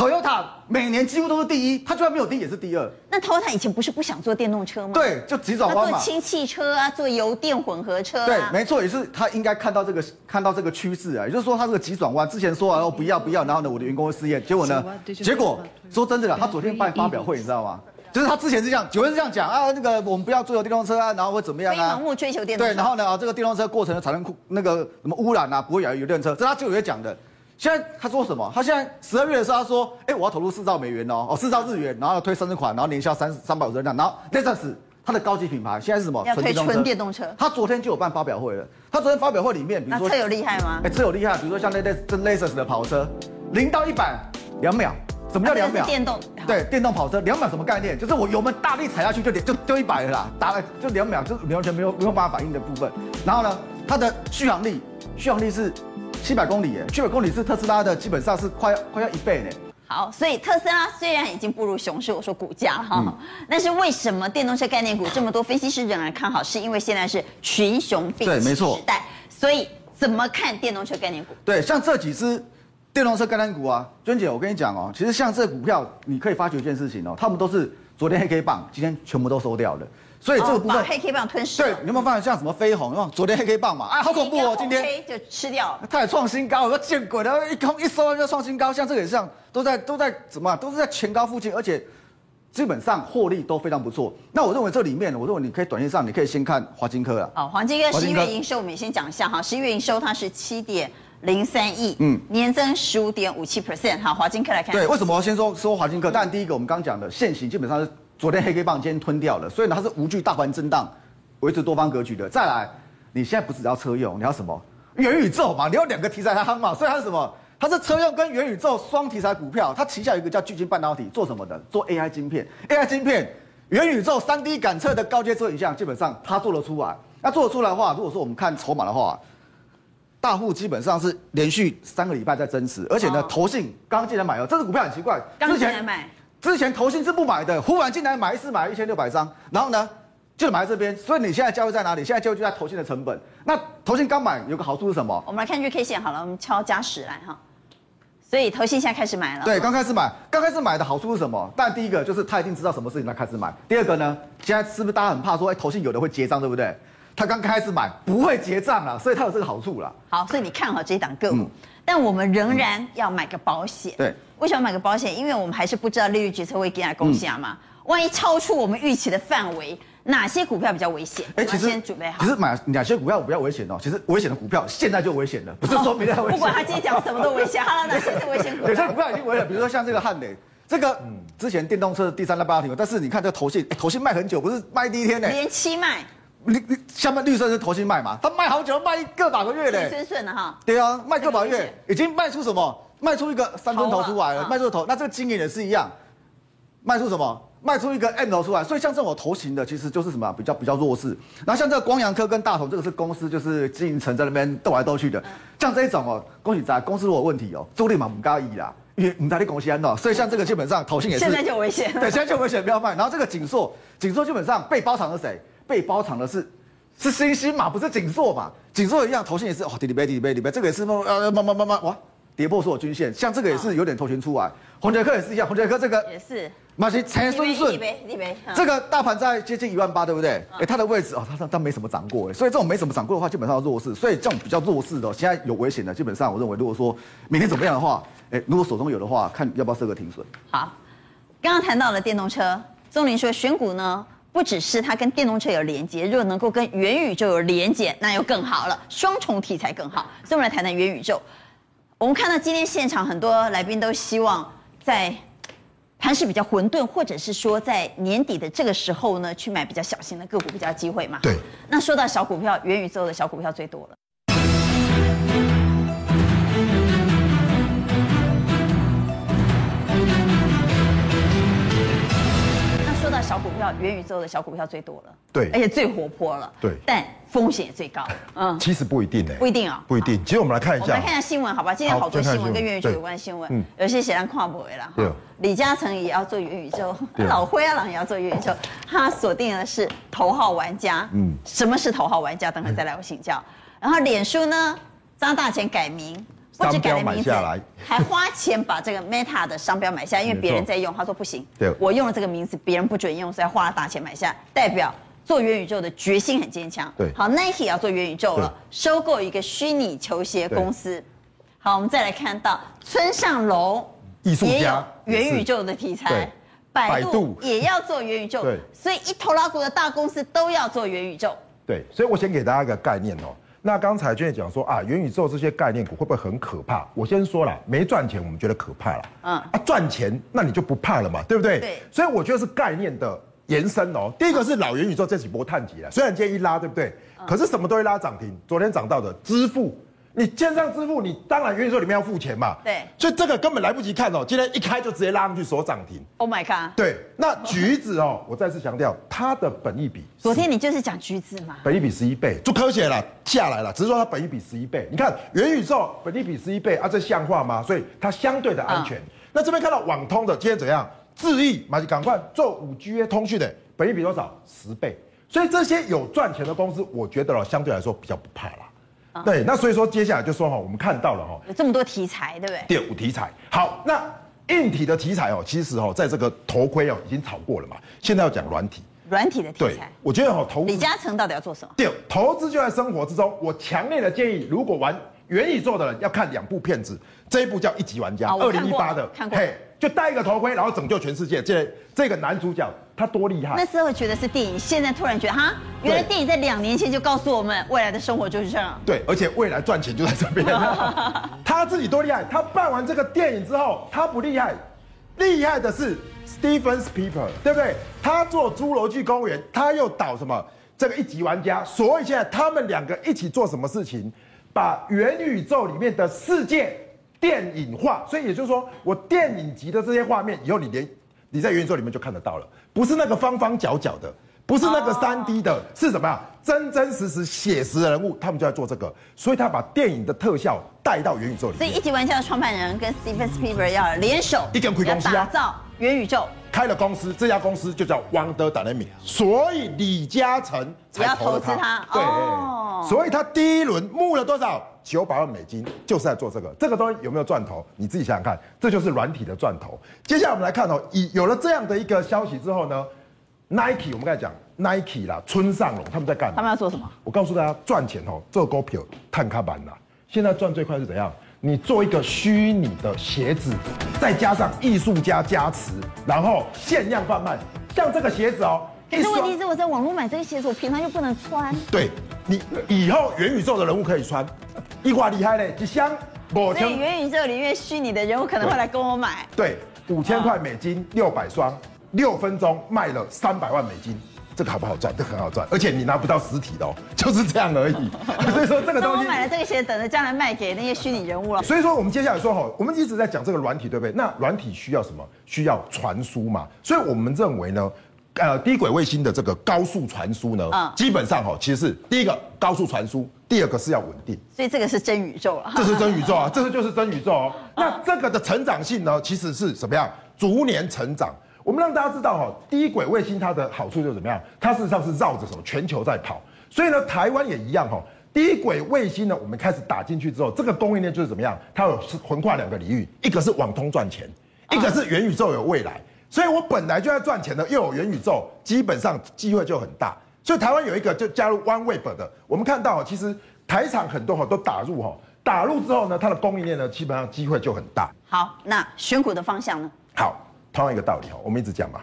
，Toyota 每年几乎都是第一，它就算没有第一也是第二。那 Toyota 以前不是不想做电动车吗？对，就急转弯嘛。做氢汽车啊，做油电混合车啊。对，没错，也是他应该看到这个看到这个趋势啊，也就是说他这个急转弯，之前说啊，哦不要不要，然后呢，我的员工会失业，结果呢，结果说真的了，他昨天办发表会，你知道吗？就是他之前是这样，九月是这样讲啊，那个我们不要追求电动车啊，然后会怎么样啊？盲目追求电动车。对，然后呢，这个电动车过程的产生那个什么污染啊，不会有油电车，这是他九月讲的。现在他说什么？他现在十二月的时候他说，哎，我要投入四兆美元哦，哦四兆日元，然后要推三十款，然后年销三三百五十万辆，然后那阵子他的高级品牌现在是什么？要推纯电动车。他昨天就有办发表会了。他昨天发表会里面，比如说车有厉害吗？哎，车有厉害，比如说像那那这 Lexus 的跑车，零到一百两秒。什么叫两秒？电动对，电动跑车两秒什么概念？就是我油门大力踩下去就就就一百了啦，打了就两秒，就完全没有没有办法反应的部分。然后呢，它的续航力续航力是七百公里耶，七百公里是特斯拉的基本上是快快要一倍呢。好，所以特斯拉虽然已经步入熊市，我说股价哈，嗯、但是为什么电动车概念股这么多分析师仍然看好？是因为现在是群雄并起时代，所以怎么看电动车概念股？对，像这几只。电动车概念股啊，娟姐，我跟你讲哦，其实像这股票，你可以发觉一件事情哦，他们都是昨天黑 K 棒，今天全部都收掉了，所以这个部分、哦、黑 K 棒吞噬。对，你有没有发现像什么飞鸿？有昨天黑 K 棒嘛，哎，好恐怖哦，今天就吃掉了，它也创新高，我说见鬼了，一空一收就创新高，像这个也是这样，都在都在怎么，都是在前高附近，而且基本上获利都非常不错。那我认为这里面，我认为你可以短线上，你可以先看华金科啊。好，华金科十一月营收我们也先讲一下哈，十一月营收它是七点。零三亿，嗯，年增十五点五七 percent，好，华金科来看。对，为什么我先说说华金科？但，第一个我们刚刚讲的现行基本上是昨天黑 K 棒今天吞掉了，所以呢它是无惧大盘震荡，维持多方格局的。再来，你现在不只要车用，你要什么？元宇宙嘛，你要两个题材它夯嘛，所以它是什么？它是车用跟元宇宙双题材股票，它旗下有一个叫巨晶半导体，做什么的？做 AI 晶片，AI 晶片，元宇宙三 D 感测的高阶智慧影像，基本上它做得出来。那做得出来的话，如果说我们看筹码的话。大户基本上是连续三个礼拜在增持，而且呢，投信刚进来买哦，这支股票很奇怪，刚进来买，之前投信是不买的，忽然进来买一次买一千六百张，然后呢就买在这边，所以你现在交易在哪里？现在交易就在投信的成本。那投信刚买有个好处是什么？我们来看日 K 线好了，我们敲加十来哈。所以投信现在开始买了。对，刚开始买，刚开始买的好处是什么？但第一个就是他一定知道什么事情他开始买。第二个呢，现在是不是大家很怕说，哎，投信有的会结账，对不对？他刚开始买不会结账了，所以他有这个好处了。好，所以你看好这一档个股，嗯、但我们仍然要买个保险。对，为什么买个保险？因为我们还是不知道利率决策会给他贡献嘛。嗯、万一超出我们预期的范围，哪些股票比较危险？哎，其实先准备好。其实买哪些股票比较危险哦？其实危险的股票现在就危险了，不是说明天危险。不管他今天讲什么都危险。好了，哪些是危险股？有些股票已经危险，比如说像这个汉磊，这个之前电动车的第三代半导体，但是你看这个投信，投信卖很久，不是卖第一天呢，连七卖。你你下面绿色是投信卖嘛？他卖好久，卖一个把个月嘞。顺顺的哈。对啊，卖个把月，已经卖出什么？卖出一个三分头出来了，卖出头。那这个经营也是一样，卖出什么？卖出一个 M 头出来。所以像这种头型的，其实就是什么？比较比较弱势。然后像这个光阳科跟大同，这个是公司就是经营层在那边斗来斗去的。像这一种哦，恭喜在公司如果有问题哦，租赁嘛不高一啦，因为唔在你公司安哦。所以像这个基本上投信也是。现在就危险。对，现在就危险，不要卖。然后这个景硕，景硕基本上被包场的谁？被包场的是是星星嘛，不是景硕嘛？景硕一样，头线也是哦，底底背底底背底背，这个也是呃慢慢慢慢哇，跌破所有均线，像这个也是有点头型出来。宏捷科也是一样，宏捷科这个也是马西陈顺顺，这个大盘在接近一万八，对不对？哎，它的位置哦，它它它没什么涨过，哎，所以这种没什么涨过的话，基本上要弱势。所以这种比较弱势的，现在有危险的，基本上我认为，如果说明天怎么样的话，哎，如果手中有的话，看要不要设个停损。好，刚刚谈到了电动车，钟林说选股呢，不只是它跟电动车有连接，如果能够跟元宇宙有连接，那又更好了，双重题材更好。所以我们来谈谈元宇宙。我们看到今天现场很多来宾都希望在。盘势比较混沌，或者是说在年底的这个时候呢，去买比较小型的个股比较机会嘛？对。那说到小股票，元宇宙的小股票最多了。小股票，元宇宙的小股票最多了。对。而且最活泼了。对。但。风险也最高，嗯，其实不一定呢，不一定啊，不一定。其实我们来看一下，我们来看一下新闻，好吧？今天好多新闻跟元宇宙有关新闻，嗯，有些显然跨不为了哈。李嘉诚也要做元宇宙，老灰阿郎也要做元宇宙，他锁定的是头号玩家，嗯，什么是头号玩家？等会再来我请教。然后脸书呢，张大钱改名，不止改了名字，还花钱把这个 Meta 的商标买下，因为别人在用，他说不行，对，我用了这个名字，别人不准用，所以花了大钱买下，代表。做元宇宙的决心很坚强。对，好，Nike 要做元宇宙了，收购一个虚拟球鞋公司。好，我们再来看到村上隆，艺术家，元宇宙的题材。百度也要做元宇宙。对，所以一头拉股的大公司都要做元宇宙。对，所以我先给大家一个概念哦。那刚才娟姐讲说啊，元宇宙这些概念股会不会很可怕？我先说了，没赚钱我们觉得可怕了。嗯，啊，赚钱那你就不怕了嘛，对不对？对。所以我觉得是概念的。延伸哦，第一个是老元宇宙这几波探底了，虽然今天一拉，对不对？可是什么都会拉涨停。昨天涨到的支付，你线上支付，你当然元宇宙里面要付钱嘛。对，所以这个根本来不及看哦，今天一开就直接拉上去锁涨停。Oh my god！对，那橘子哦，我再次强调，它的本益比，昨天你就是讲橘子嘛，本益比十一倍，就科学了，下来了，只是说它本益比十一倍。你看元宇宙本益比十一倍啊，这像话吗？所以它相对的安全。那这边看到网通的今天怎样？智易马上赶快做五 G 通讯的。本益比多少？十倍，所以这些有赚钱的公司，我觉得哦，相对来说比较不怕啦。啊、对，那所以说接下来就说哈，我们看到了哈，有这么多题材，对不对？第五题材，好，那硬体的题材哦，其实哦，在这个头盔哦已经炒过了嘛，现在要讲软体，软体的题材，我觉得哈，投资李嘉诚到底要做什么？对，投资就在生活之中。我强烈的建议，如果玩元宇宙的人要看两部片子，这一部叫《一级玩家》，二零一八的，看过，嘿，就戴一个头盔，然后拯救全世界。这这个男主角。他多厉害！那时候觉得是电影，现在突然觉得哈，原来电影在两年前就告诉我们，未来的生活就是这样。对，而且未来赚钱就在这边。他自己多厉害！他办完这个电影之后，他不厉害，厉害的是 Steven Spielberg，对不对？他做《侏罗纪公园》，他又导什么这个一级玩家，所以现在他们两个一起做什么事情？把元宇宙里面的世界电影化，所以也就是说，我电影级的这些画面，以后你连你在元宇宙里面就看得到了。不是那个方方角角的，不是那个三 D 的，是什么呀？真真实实写实的人物，他们就在做这个，所以他把电影的特效带到元宇宙里面。所以一级玩家的创办人跟 Steven Spielberg 要联手，一根亏公司啊，打造元宇宙，开了公司，这家公司就叫 Wonder Dynamics。所以李嘉诚才投投资他，对，哦、所以他第一轮募了多少？九百万美金，就是在做这个。这个东西有没有赚头？你自己想想看，这就是软体的赚头。接下来我们来看哦，以有了这样的一个消息之后呢，Nike 我们刚才讲 Nike 啦，村上隆他们在干？他们要做什么？我告诉大家，赚钱哦，做股票碳卡板啦。现在赚最快是怎样？你做一个虚拟的鞋子，再加上艺术家加持，然后限量贩卖，像这个鞋子哦。可是问题是我在网络买这个鞋子，我平常又不能穿。对，你以后元宇宙的人物可以穿。一挂厉害嘞，一箱，所以元宇宙里面虚拟的人物可能会来跟我买。对，五千块美金，六百双，六分钟卖了三百万美金，这个好不好赚？这个很好赚，而且你拿不到实体的哦，就是这样而已。所以说这个东西，我买了这个鞋，等着将来卖给那些虚拟人物了。所以说我们接下来说哈，我们一直在讲这个软体，对不对？那软体需要什么？需要传输嘛。所以我们认为呢。呃，低轨卫星的这个高速传输呢，嗯，基本上哈，其实是第一个高速传输，第二个是要稳定，所以这个是真宇宙啊，这是真宇宙啊，这个就是真宇宙哦。那这个的成长性呢，其实是什么样？逐年成长。我们让大家知道哈，低轨卫星它的好处就是怎么样？它事实上是绕着什么全球在跑，所以呢，台湾也一样哈。低轨卫星呢，我们开始打进去之后，这个供应链就是怎么样？它有横跨两个领域，一个是网通赚钱，一个是元宇宙有未来。所以我本来就在赚钱的，又有元宇宙，基本上机会就很大。所以台湾有一个就加入 OneWeb 的，我们看到其实台厂很多哈都打入哈，打入之后呢，它的供应链呢基本上机会就很大。好，那选股的方向呢？好，同样一个道理哈，我们一直讲嘛，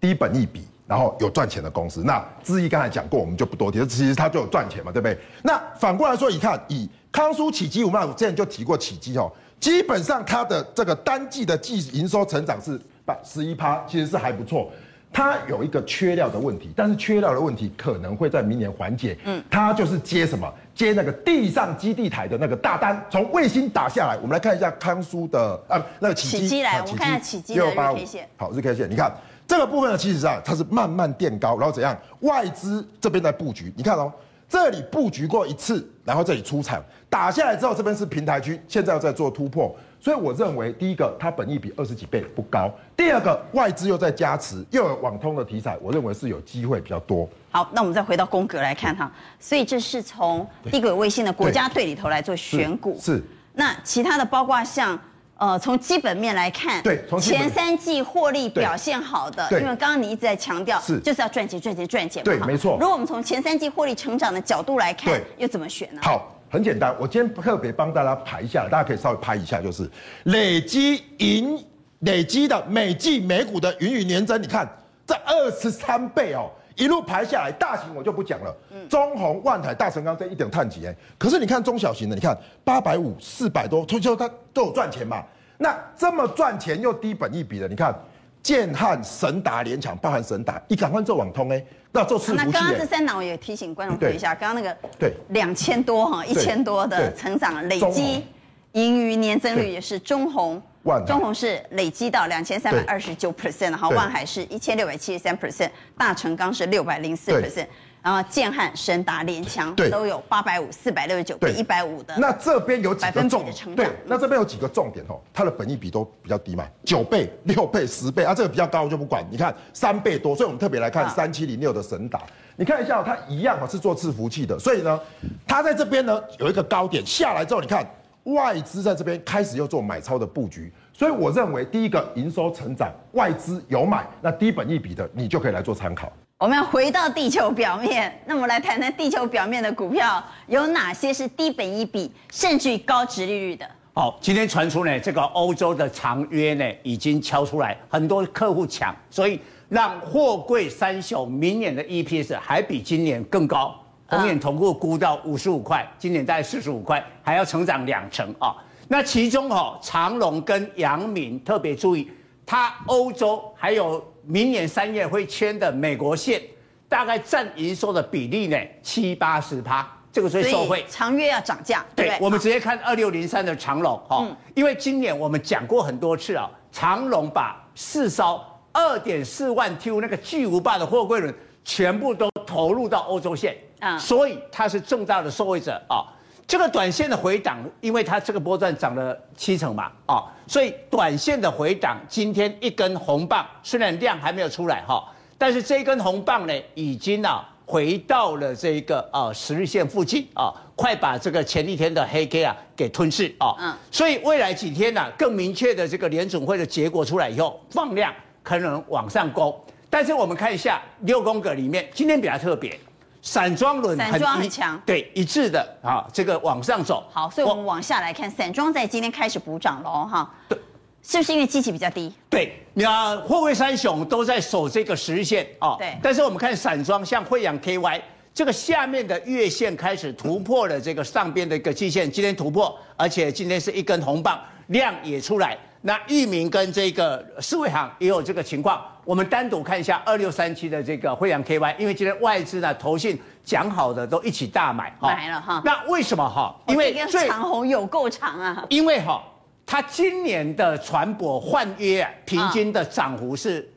低本一比，然后有赚钱的公司。那志毅刚才讲过，我们就不多提，其实它就有赚钱嘛，对不对？那反过来说，你看以康舒起基，我们之前就提过起基哦，基本上它的这个单季的季营收成长是百十一趴，其实是还不错。它有一个缺料的问题，但是缺料的问题可能会在明年缓解。嗯，它就是接什么？接那个地上基地台的那个大单，从卫星打下来。我们来看一下康苏的啊，那个起机来，我们看一下启碁的日 K 线。好，日 K 线，你看这个部分呢，其实上它是慢慢垫高，然后怎样？外资这边在布局，你看哦，这里布局过一次，然后这里出场打下来之后，这边是平台区，现在要在做突破。所以我认为，第一个它本益比二十几倍不高；第二个外资又在加持，又有网通的题材，我认为是有机会比较多。好，那我们再回到宫格来看哈，所以这是从低轨卫星的国家队里头来做选股。是。是那其他的包括像呃，从基本面来看，对，从前三季获利表现好的，因为刚刚你一直在强调，是就是要赚钱赚钱赚钱嘛。对，没错。如果我们从前三季获利成长的角度来看，又怎么选呢？好。很简单，我今天特别帮大家排一下，大家可以稍微拍一下，就是累积盈累积的每季每股的盈余年增，你看这二十三倍哦，一路排下来，大型我就不讲了，中鸿、万海、大成钢这一点碳级哎，可是你看中小型的，你看八百五、四百多，所以说它都有赚钱嘛。那这么赚钱又低本一比的，你看建汉、神达、联强，包含神达，你赶快做网通哎。那做伺服器。那刚刚这三档我也提醒观众对。一下，刚刚那个对。两千多哈一千多的成长累积盈余年增率也是中红，中红是累积到两千三百二十九 percent，然后万海是一千六百七十三 percent，大成钢是六百零四 percent。然后建汉、神达、联强都有八百五、四百六十九比一百五的。那这边有几个重点？对，那这边有几个重点哦，它的本益比都比较低嘛，九倍、六倍、十倍啊，这个比较高我就不管。你看三倍多，所以我们特别来看三七零六的神达，你看一下它一样啊，是做伺服器的，所以呢，它在这边呢有一个高点下来之后，你看外资在这边开始又做买超的布局，所以我认为第一个营收成长，外资有买，那低本益比的你就可以来做参考。我们要回到地球表面，那么来谈谈地球表面的股票有哪些是低本一比甚至于高殖利率的？好，今天传出呢，这个欧洲的长约呢已经敲出来，很多客户抢，所以让货柜三雄明年的 EPS 还比今年更高。红眼同步估到五十五块，今年大概四十五块，还要成长两成啊。那其中哈，长荣跟阳明特别注意，它欧洲还有。明年三月会签的美国线，大概占营收的比例呢七八十趴，这个最受惠。长约要涨价，对，对，我们直接看二六零三的长龙哈，嗯、因为今年我们讲过很多次啊，长龙把四艘二点四万 TEU 那个巨无霸的货柜轮全部都投入到欧洲线，啊、嗯，所以它是重大的受惠者啊。这个短线的回档，因为它这个波段涨了七成嘛，啊，所以短线的回档，今天一根红棒，虽然量还没有出来哈，但是这一根红棒呢，已经啊回到了这个啊十日线附近啊，快把这个前一天的黑 K 啊给吞噬啊，嗯，所以未来几天呢，更明确的这个联准会的结果出来以后，放量可能往上攻，但是我们看一下六宫格里面，今天比较特别。散装轮散装很强，对，一致的啊，这个往上走。好，所以我们往下来看，散装在今天开始补涨了哈。对，是不是因为基期比较低？对，你看货柜三雄都在守这个十日线啊。对。但是我们看散装，像惠阳 KY 这个下面的月线开始突破了这个上边的一个季线，今天突破，而且今天是一根红棒，量也出来。那裕民跟这个四维行也有这个情况。我们单独看一下二六三七的这个惠阳 KY，因为今天外资呢投信讲好的都一起大买，买了哈。那为什么哈？因为长红有够长啊。因为哈，它今年的船舶换约平均的涨幅是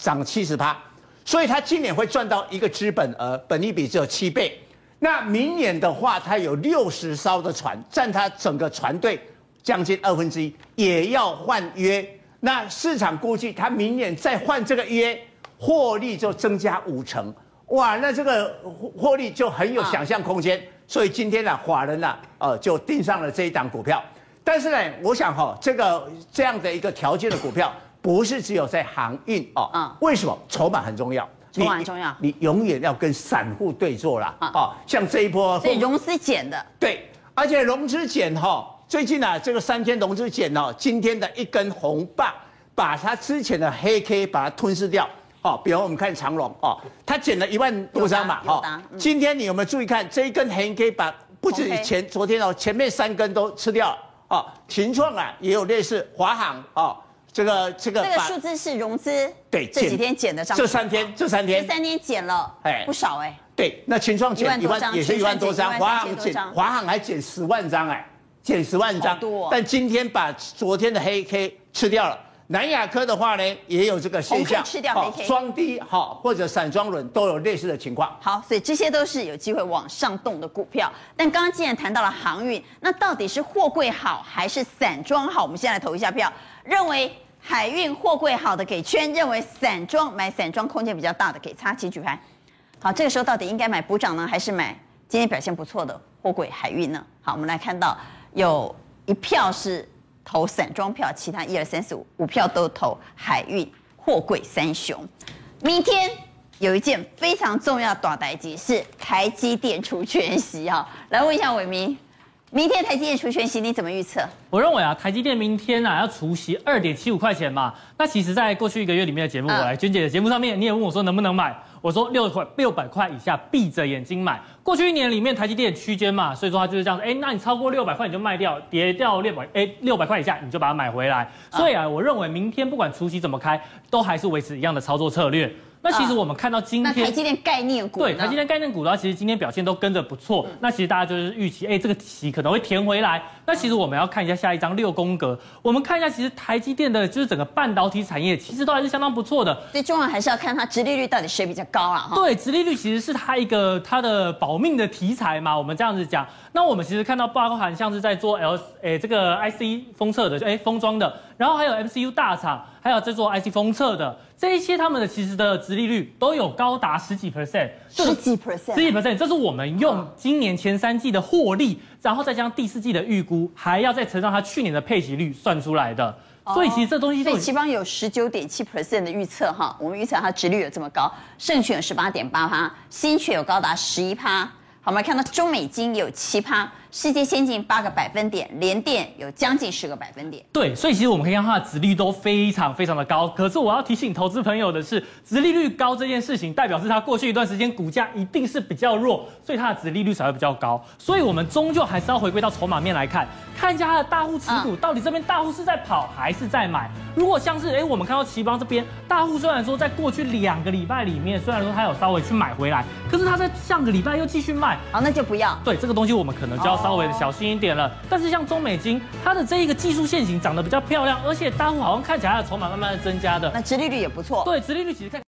涨七十趴，所以它今年会赚到一个资本额，本利比只有七倍。那明年的话，它有六十艘的船，占它整个船队将近二分之一，也要换约。那市场估计，他明年再换这个约，获利就增加五成，哇，那这个获利就很有想象空间。所以今天呢，法人呢，呃，就盯上了这一档股票。但是呢，我想哈，这个这样的一个条件的股票，不是只有在航运哦。嗯。为什么？筹码很重要。筹码很重要。你永远要跟散户对坐啦。哦。像这一波。所以融资减的。对。而且融资减哈，最近啊，这个三天融资减哦，今天的一根红棒，把它之前的黑 K 把它吞噬掉。哦，比如我们看长龙哦，它减了一万多张嘛。哦。今天你有没有注意看这一根黑 K 把不止前昨天哦，前面三根都吃掉了。哦，秦创啊也有类似华航哦，这个这个这个数字是融资对这几天减的上，这三天这三天这三天减了哎不少哎，对，那群创减一万也是一万多张，华航减华航还减十万张哎，减十万张，但今天把昨天的黑 K 吃掉了。南亚科的话呢，也有这个现象，吃掉黑 K，双低好或者散装轮都有类似的情况。好，所以这些都是有机会往上动的股票。但刚刚既然谈到了航运，那到底是货柜好还是散装好？我们先来投一下票。认为海运货柜好的给圈，认为散装买散装空间比较大的给叉，请举牌。好，这个时候到底应该买补涨呢，还是买今天表现不错的货柜海运呢？好，我们来看到有一票是。投散装票，其他一二三四五五票都投海运货柜三雄。明天有一件非常重要的大代志，是台积电除权息啊！来问一下伟民，明天台积电除权息你怎么预测？我认为啊，台积电明天啊要除息二点七五块钱嘛。那其实，在过去一个月里面的节目，我来娟姐的节目上面，你也问我说能不能买。我说六块六百块以下闭着眼睛买。过去一年里面台积电区间嘛，所以说它就是这样子。哎，那你超过六百块你就卖掉，跌掉六百哎六百块以下你就把它买回来。所以啊，我认为明天不管除夕怎么开，都还是维持一样的操作策略。那其实我们看到今天，那台积电概念股，对台积电概念股的话，其实今天表现都跟着不错。那其实大家就是预期，哎，这个题可能会填回来。那其实我们要看一下下一张六宫格，我们看一下，其实台积电的就是整个半导体产业，其实都还是相当不错的。最重要还是要看它殖利率到底谁比较高啊？哈。对，殖利率其实是它一个它的保命的题材嘛。我们这样子讲，那我们其实看到包含像是在做 L 诶这个 IC 封测的，诶封装的，然后还有 MCU 大厂，还有在做 IC 封测的。这一些他们的其实的殖利率都有高达十几 percent，十几 percent，十几 percent，这是我们用今年前三季的获利，然后再将第四季的预估，还要再乘上它去年的配息率算出来的。所以其实这东西，所以奇邦有十九点七 percent 的预测哈，我们预测它殖利率有这么高，盛群有十八点八趴，新券有高达十一趴。好，我们看到中美金有七趴，世界先进八个百分点，联电有将近十个百分点。对，所以其实我们可以看它的殖利率都非常非常的高。可是我要提醒投资朋友的是，值利率高这件事情，代表是它过去一段时间股价一定是比较弱，所以它的值利率才会比较高。所以我们终究还是要回归到筹码面来看，看一下它的大户持股到底这边大户是在跑还是在买。如果像是哎，我们看到奇邦这边大户虽然说在过去两个礼拜里面，虽然说它有稍微去买回来，可是它在上个礼拜又继续卖。好，那就不要。对这个东西，我们可能就要稍微的小心一点了。但是像中美金，它的这一个技术线型长得比较漂亮，而且大户好像看起来它的筹码慢慢的增加的，那殖利率也不错。对，殖利率其实看。